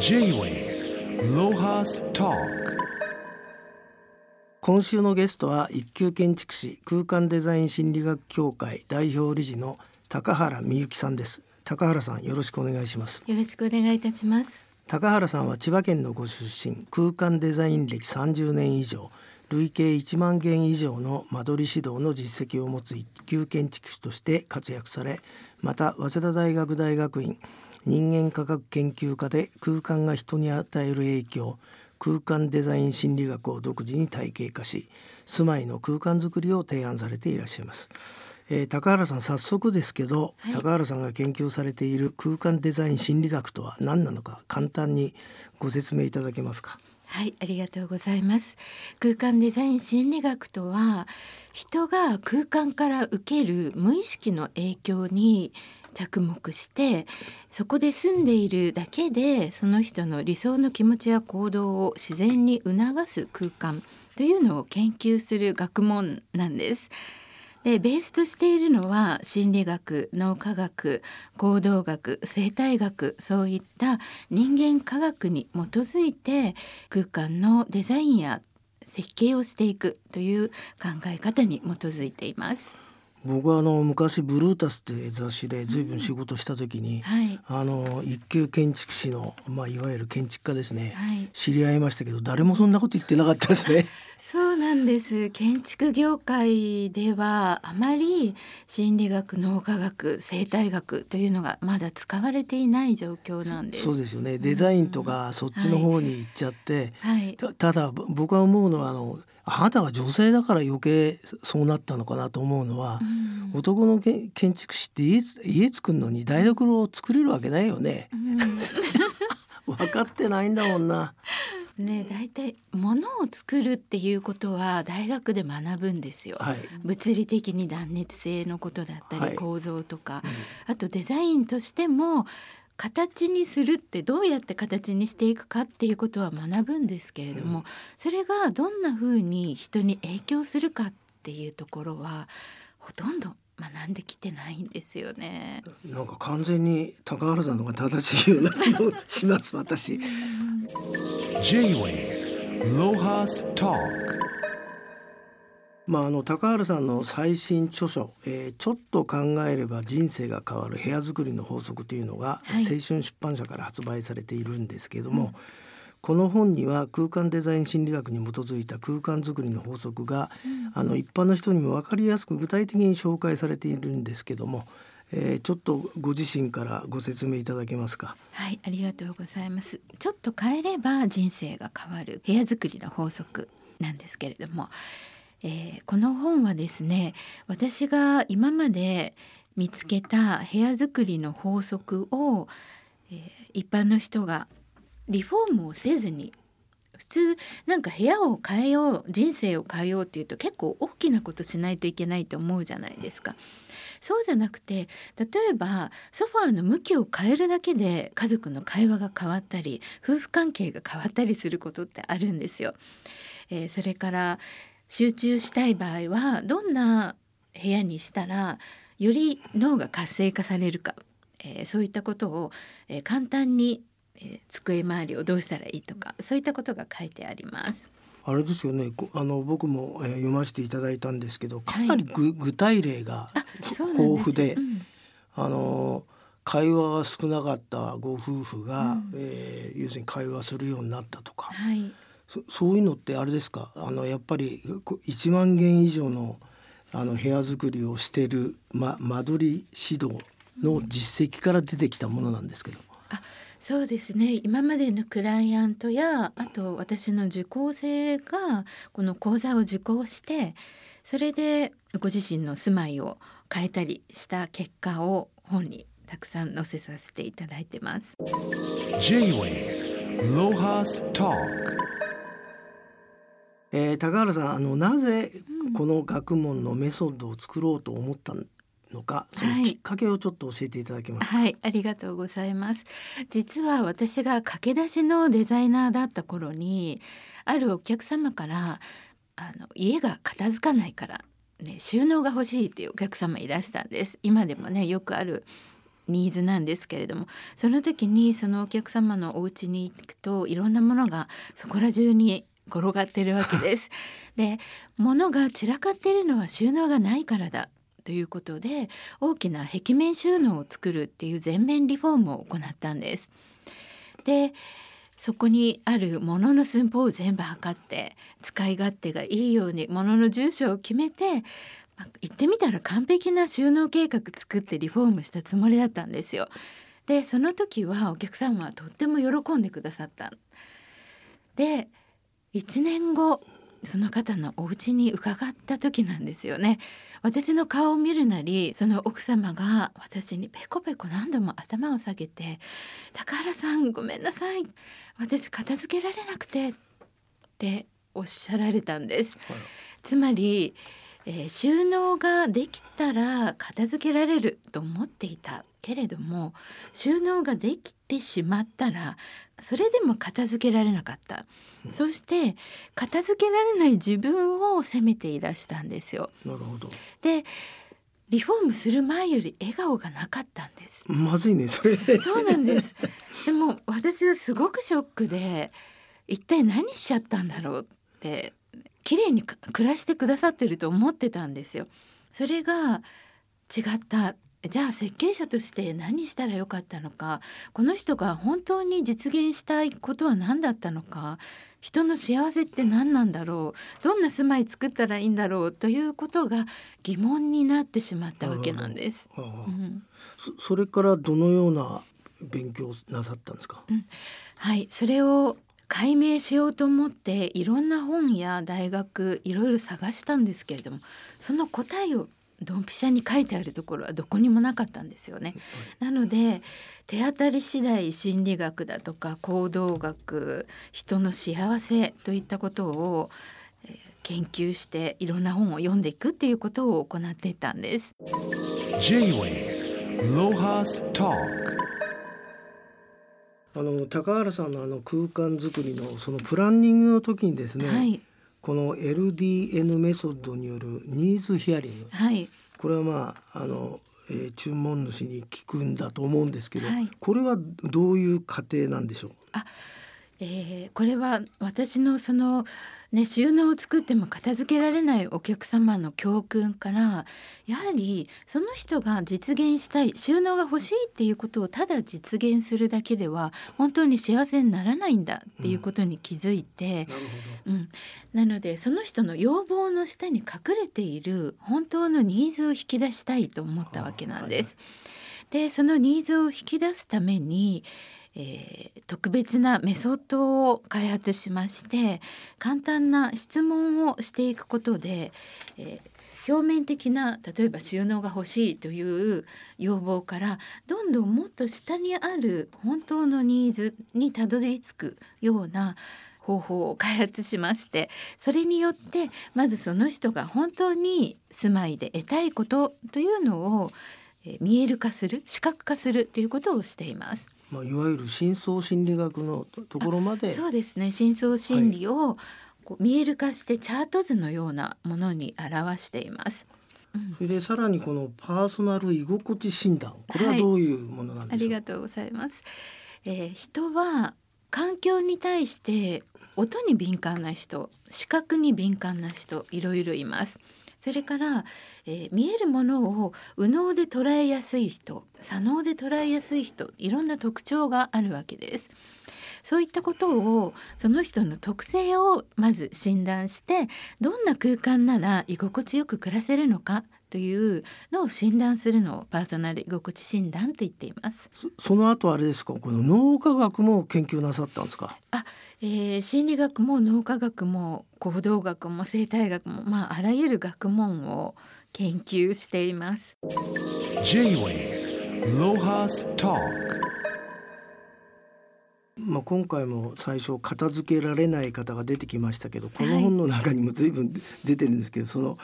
J-Way ロハスト今週のゲストは一級建築士空間デザイン心理学協会代表理事の高原美幸さんです。高原さんよろしくお願いします。よろしくお願いいたします。高原さんは千葉県のご出身空間デザイン歴30年以上累計1万件以上の間取り指導の実績を持つ一級建築士として活躍されまた早稲田大学大学院人間科学研究科で空間が人に与える影響空間デザイン心理学を独自に体系化し住まいの空間づくりを提案されていらっしゃいます。えー、高原さん早速ですけど、はい、高原さんが研究されている空間デザイン心理学とは何なのか簡単にご説明いただけますか？はい、ありがとうございます。空間デザイン心理学とは人が空間から受ける無意識の影響に着目してそこで住んでいるだけでその人の理想の気持ちや行動を自然に促す空間というのを研究する学問なんです。でベースとしているのは心理学脳科学行動学生態学そういった人間科学に基づいて空間のデザインや設計をしていくという考え方に基づいています。僕はあの昔ブルータスって雑誌で随分仕事した時に、うんはい、あの一級建築士の、まあ、いわゆる建築家ですね、はい、知り合いましたけど誰もそんなこと言ってなかったですね。そうなんです。建築業界ではあまり心理学脳科学生態学というのがまだ使われていない状況なんです。そうですよね。デザインとかそっちの方に行っちゃって、はい、たただ僕は思うのはあのあなたが女性だから余計そうなったのかなと思うのは、うん、男の建築士って家家作るのに台所を作れるわけないよね。うん、分かってないんだもんな。ね大体物を作るっていうことは大学で学ぶんですよ、はい、物理的に断熱性のことだったり構造とか、はいうん、あとデザインとしても形にするってどうやって形にしていくかっていうことは学ぶんですけれども、うん、それがどんなふうに人に影響するかっていうところはほとんど学んできてないんですよね。なんか完全に高原さんのが正しいような気もします私。J-Way ロハストまあ、あの高原さんの最新著書、えー「ちょっと考えれば人生が変わる部屋作りの法則」というのが、青春出版社から発売されているんですけれども、うん、この本には空間デザイン心理学に基づいた空間づくりの法則が、うん、あの一般の人にも分かりやすく具体的に紹介されているんですけども、えー、ちょっとご自身からご説明いただけますか？はい、ありがとうございます。ちょっと変えれば人生が変わる部屋作りの法則なんですけれども。えー、この本はですね私が今まで見つけた部屋作りの法則を、えー、一般の人がリフォームをせずに普通なんか部屋を変えよう人生を変えようっていうと結構大きなことしないといけないと思うじゃないですか。そうじゃなくて例えばソファーの向きを変えるだけで家族の会話が変わったり夫婦関係が変わったりすることってあるんですよ。えー、それから集中したい場合はどんな部屋にしたらより脳が活性化されるか、えー、そういったことを、えー、簡単に、えー、机周りをどうしたらいいとかそういったことが書いてあります。あれですよね。あの僕も、えー、読ませていただいたんですけどかなりぐ、はい、具体例が豊富で、うん、あの会話が少なかったご夫婦が、うん、えー、要するに会話するようになったとか。はいそそういうのってあれですか？あのやっぱり1万件以上のあの部屋作りをしている、ま、間取り指導の実績から出てきたものなんですけど。あそうですね今までのクライアントやあと私の受講生がこの講座を受講してそれでご自身の住まいを変えたりした結果を本にたくさん載せさせていただいてます。J-Way ロハストえー、高原さんあのなぜこの学問のメソッドを作ろうと思ったのか、そのきっかけをちょっと教えていただけますか、はい、はい、ありがとうございます。実は私が駆け出しのデザイナーだった頃にあるお客様からあの家が片付かないからね、収納が欲しいっていうお客様いらしたんです。今でもねよくあるニーズなんですけれどもその時にそのお客様のお家に行くといろんなものがそこら中に転がってるわけです。で物が散らかっているのは収納がないからだということで大きな壁面収納を作るっていう全面リフォームを行ったんです。でそこにあるものの寸法を全部測って使い勝手がいいようにものの住所を決めて言ってみたら完璧な収納計画作ってリフォームしたつもりだったんですよ。でその時はお客さんはとっても喜んでくださった。で1年後その方のお家に伺った時なんですよね。私の顔を見るなりその奥様が私にペコペコ何度も頭を下げて「高原さんごめんなさい。私片付けられなくて」っておっしゃられたんです。はい、つまりえー、収納ができたら片付けられると思っていたけれども収納ができてしまったらそれでも片付けられなかった、うん、そして片付けられない自分を責めていらしたんですよ。なるほどでリフォームする前より笑顔がなかったんです。まずいねそれ。そうなんです。でも私はすごくショックで一体何しちゃったんだろうって綺麗に暮らしてくださってると思ってたんですよ。それが違った。じゃあ設計者として何したらよかったのか。この人が本当に実現したいことは何だったのか。人の幸せって何なんだろう。どんな住まい作ったらいいんだろうということが疑問になってしまったわけなんです。うん、それからどのような勉強なさったんですか、うん、はい。それを解明しようと思っていろんな本や大学いろいろ探したんですけれどもその答えをドンピシャに書いてあるところはどこにもなかったんですよね。なので手当たり次第心理学だとか行動学人の幸せといったことを研究していろんな本を読んでいくっていうことを行っていたんです。J-Way ロハスタあの高原さんのあの空間づくりのそのプランニングの時にですね、はい、この LDN メソッドによるニーズヒアリング、はい、これはまああの、えー、注文主に聞くんだと思うんですけど、はい、これはどういう過程なんでしょう？あ、えー、これは私のそのね、収納を作っても片付けられないお客様の教訓からやはりその人が実現したい収納が欲しいっていうことをただ実現するだけでは本当に幸せにならないんだっていうことに気づいて、うん、うん、なのでその人の要望の下に隠れている本当のニーズを引き出したいと思ったわけなんです。でそのニーズを引き出すためにえー、特別なメソッドを開発しまして簡単な質問をしていくことで、えー、表面的な例えば収納が欲しいという要望からどんどんもっと下にある本当のニーズにたどり着くような方法を開発しましてそれによってまずその人が本当に住まいで得たいことというのを見える化する視覚化するということをしています。まあ、いわゆる深層心理学のところまで。そうですね。深層心理をこう見える化してチャート図のようなものに表しています。それでさらにこのパーソナル居心地診断これはどういうものなんでしょう、はい、ありがとうございます、えー、人は環境に対して音に敏感な人視覚に敏感な人いろいろいますそれから、えー、見えるものを右脳で捉えやすい人左脳で捉えやすい人いろんな特徴があるわけです。そういったことをその人の特性をまず診断してどんな空間なら居心地よく暮らせるのかというのを診断するのをパーソナル居心地診断と言っています。その後あれですか？この脳科学も研究なさったんですか？あえー、心理学も脳科学も行動学も生態学も、まあ、あらゆる学問を研究しています。まあ、今回も最初片付けられない方が出てきましたけどこの本の中にも随分出てるんですけど、はい、その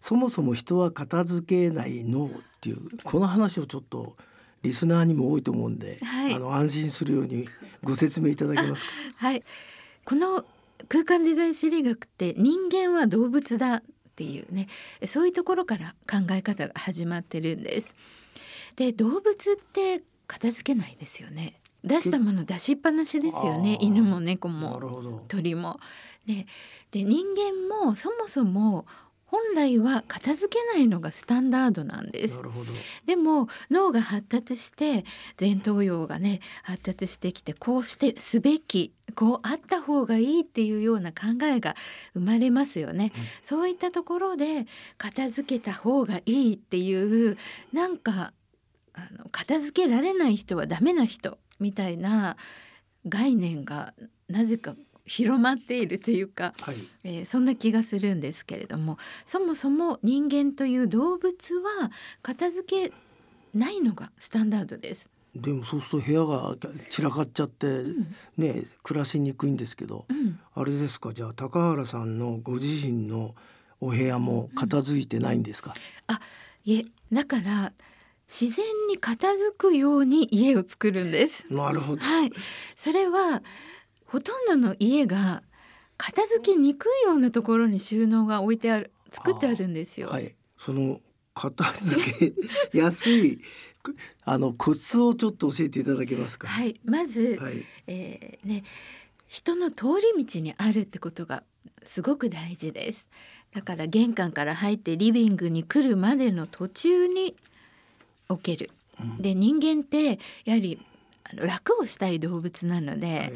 そもそも人は片付けない脳っていうこの話をちょっとリスナーにも多いと思うんで、はい、あの安心するようにご説明いただけますか？はい、この空間デザイン心理学って人間は動物だっていうねそういうところから考え方が始まってるんです。で動物って片付けないですよね。出したもの出しっぱなしですよね。犬も猫なも鳥も。でで人間もそもそも本来は片付けないのがスタンダードなんです。でも脳が発達して前頭葉がね発達してきてこうしてすべきこうあった方がいいっていうような考えが生まれますよね。うん。そういったところで片付けた方がいいっていうなんかあの片付けられない人はダメな人みたいな概念がなぜか広まっているというか、はい。えーそんな気がするんですけれどもそもそも人間という動物は片付けないのがスタンダードです。でもそうすると部屋が散らかっちゃって、うん。ね暮らしにくいんですけど、うん。あれですか？じゃあ高原さんのご自身のお部屋も片付いてないんですか、いえだから自然に片付くように家を作るんです。なるほど。はい、それはほとんどの家が片付けにくいようなところに収納が置いてある作ってあるんですよ。はいその片付けやすい あのコツをちょっと教えていただけますか？はい、まず、はいえーね人の通り道にあるってことがすごく大事です。だから玄関から入ってリビングに来るまでの途中に置ける。うんで人間ってやはりあの楽をしたい動物なので、はい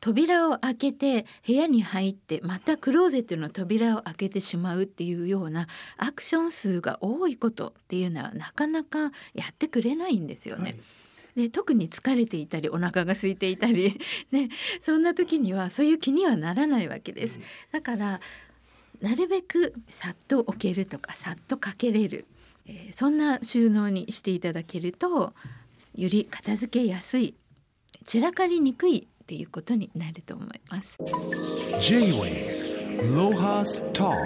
扉を開けて部屋に入ってまたクローゼットの扉を開けてしまうっていうようなアクション数が多いことっていうのはなかなかやってくれないんですよね。で特に疲れていたりお腹が空いていたり、ね、そんな時にはそういう気にはならないわけです。だからなるべくさっと置けるとかさっとかけれる、えーそんな収納にしていただけるとより片付けやすい散らかりにくいっていうことになると思います。J-Way Lohas Talk.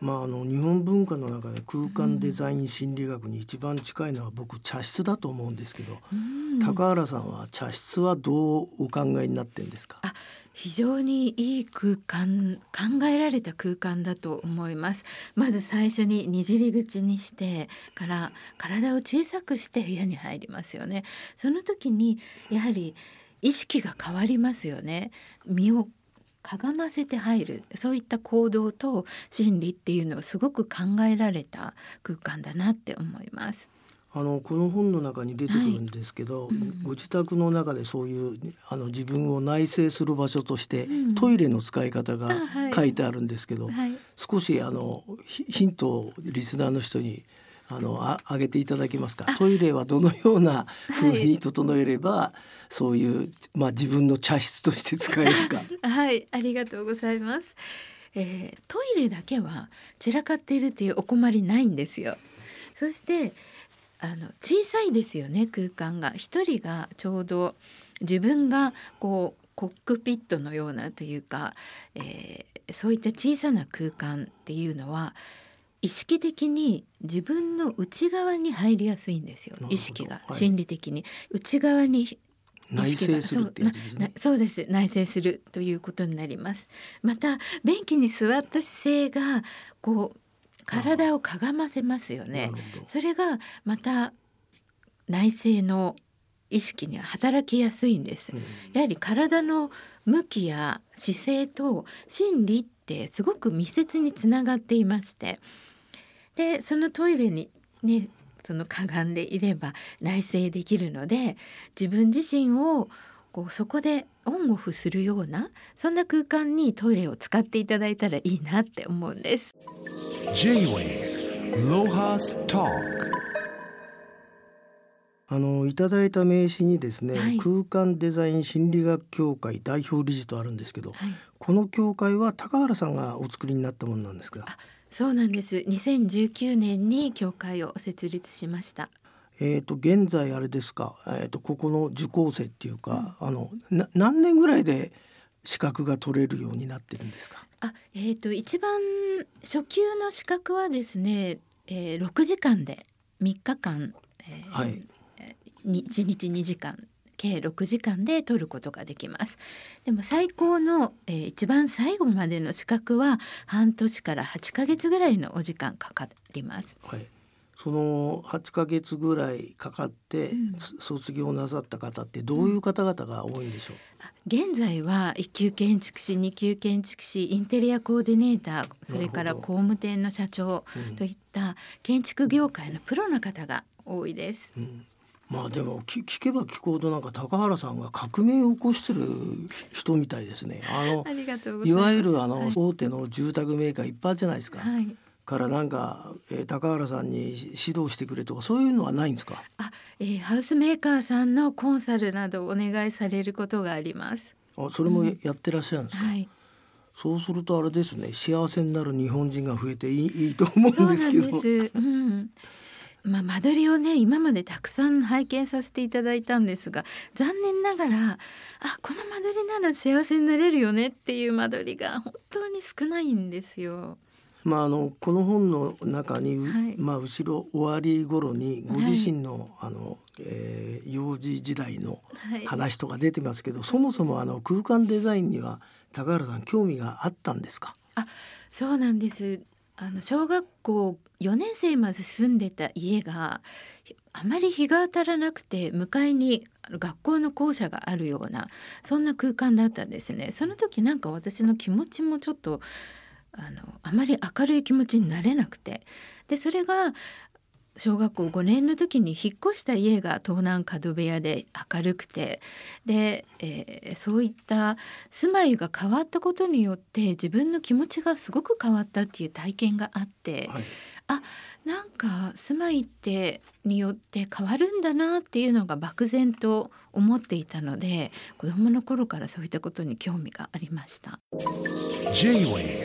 まああの日本文化の中で空間デザイン心理学に一番近いのは僕茶室だと思うんですけど、うん。高原さんは茶室はどうお考えになってんですか？あ非常にいい空間考えられた空間だと思います。まず最初ににじり口にしてから体を小さくして部屋に入りますよね。その時にやはり意識が変わりますよね。身をかがませて入るそういった行動と心理っていうのをすごく考えられた空間だなって思います。あのこの本の中に出てくるんですけど、い。うんご自宅の中でそういうあの自分を内省する場所として、うん。トイレの使い方が書いてあるんですけど、はい。少しあのヒヒントをリスナーの人にあのああげていただけますか？トイレはどのような風に整えれば、そういう、まあ、自分の茶室として使えるか。はい、ありがとうございます。えートイレだけは散らかっているっていうお困りないんですよ。そしてあの小さいですよね空間が。一人がちょうど自分がこうコックピットのようなというか、えーそういった小さな空間っていうのは意識的に自分の内側に入りやすいんですよ意識がはい。心理的に。内側に内意識する。そうです。内省するということになります。また便器に座った姿勢がこう体をかがませますよね。それがまた内省の意識には働きやすいんです。うん。やはり体の向きや姿勢と心理ってすごく密接につながっていまして。でそのトイレにねそのかがんでいれば内省できるので自分自身をこうそこでオンオフするようなそんな空間にトイレを使っていただいたらいいなって思うんです。J-Way Lohas Talk あのいただいた名刺にですね、はい空間デザイン心理学協会代表理事とあるんですけど、はい、この協会は高原さんがお作りになったものなんですか。そうなんです。2019年に協会を設立しました。えっ、と現在あれですか。えっ、とここの受講生っていうか、あのな何年ぐらいで資格が取れるようになってるんですか？あ、えっ、と一番初級の資格はですね、えー、6時間で3日間、えーはい。に1日2時間計6時間で取ることができますでも最高の、えー一番最後までの資格は半年から8ヶ月ぐらいのお時間かかりますはい。その8ヶ月ぐらいかかって、卒業なさった方ってどういう方々が多いんでしょう、現在は一級建築士二級建築士インテリアコーディネーターそれから工務店の社長うん。といった建築業界のプロの方が多いです。うん。まあでもき聞けば聞くほどなんか高原さんが革命を起こしてる人みたいですね。あのいわゆるあの、はい大手の住宅メーカーいっぱいじゃないですか。はいからなんか、えー高原さんに指導してくれとかそういうのはないんですか？あ、えーハウスメーカーさんのコンサルなどお願いされることがあります。あそれもやってらっしゃるんですか？はい、そうするとあれですね幸せになる日本人が増えていいいいと思そううんですけど。です。うん。まあ間取りをね今までたくさん拝見させていただいたんですが残念ながらあこの間取りなら幸せになれるよねっていう間取りが本当に少ないんですよ。まああのこの本の中に、うはいまあ後ろ終わり頃にご自身の、あの、えー幼児時代のはい。話とか出てますけど、そもそもあの空間デザインには高原さん興味があったんですか？そうなんです。あの小学校4年生まで住んでた家があまり日が当たらなくて向かいに学校の校舎があるようなそんな空間だったんですね。その時なんか私の気持ちもちょっとあのあまり明るい気持ちになれなくてでそれが小学校5年の時に引っ越した家が東南角部屋で明るくてで、えーそういった住まいが変わったことによって自分の気持ちがすごく変わったっていう体験があって、はい。なんか住まいってによって変わるんだなっていうのが漠然と思っていたので子供の頃からそういったことに興味がありました。J-Way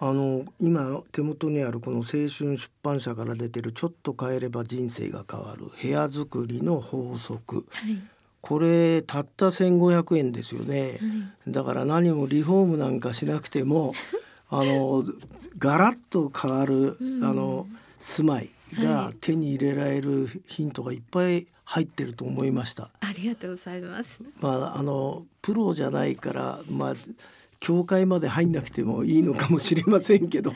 あの今手元にあるこの青春出版社から出てる「ちょっと変えれば人生が変わる部屋作りの法則。はい、」これたった1,500円ですよね。だから何もリフォームなんかしなくても あのガラッと変わる、うんあの住まいがはい。手に入れられるヒントがいっぱい入ってると思いました。ありがとうございます。まああのプロじゃないからまあ教会まで入んなくてもいいのかもしれませんけど、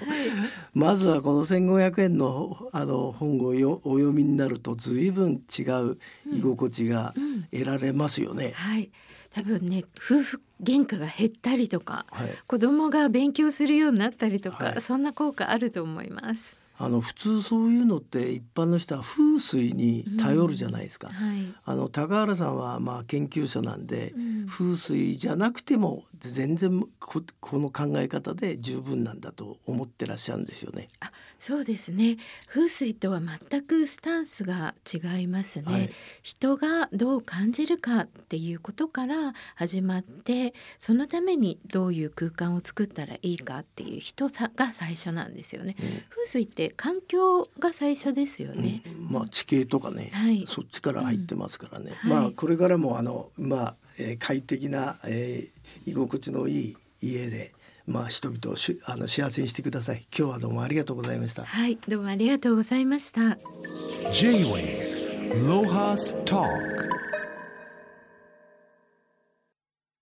まずはこの1,500円のあの本をよお読みになると随分違う居心地がうん得られますよね。はい、多分ね夫婦喧嘩が減ったりとかはい、子供が勉強するようになったりとか、はいそんな効果あると思います。あの普通そういうのって一般の人は風水に頼るじゃないですか。はい、あの高原さんはまあ研究者なんで、うん。風水じゃなくても全然ここの考え方で十分なんだと思ってらっしゃるんですよね。あそうですね。風水とは全くスタンスが違いますね、はい。人がどう感じるかっていうことから始まってそのためにどういう空間を作ったらいいかっていう人さが最初なんですよね、風水って環境が最初ですよね、うんまあ地形とかね、はいそっちから入ってますからね。うんはいまあこれからもあのまあ、えー快適な、えー居心地のいい家で。まあ人々をしあの幸せにしてください。今日はどうもありがとうございました。はいどうもありがとうございました J-Way Lohas Talk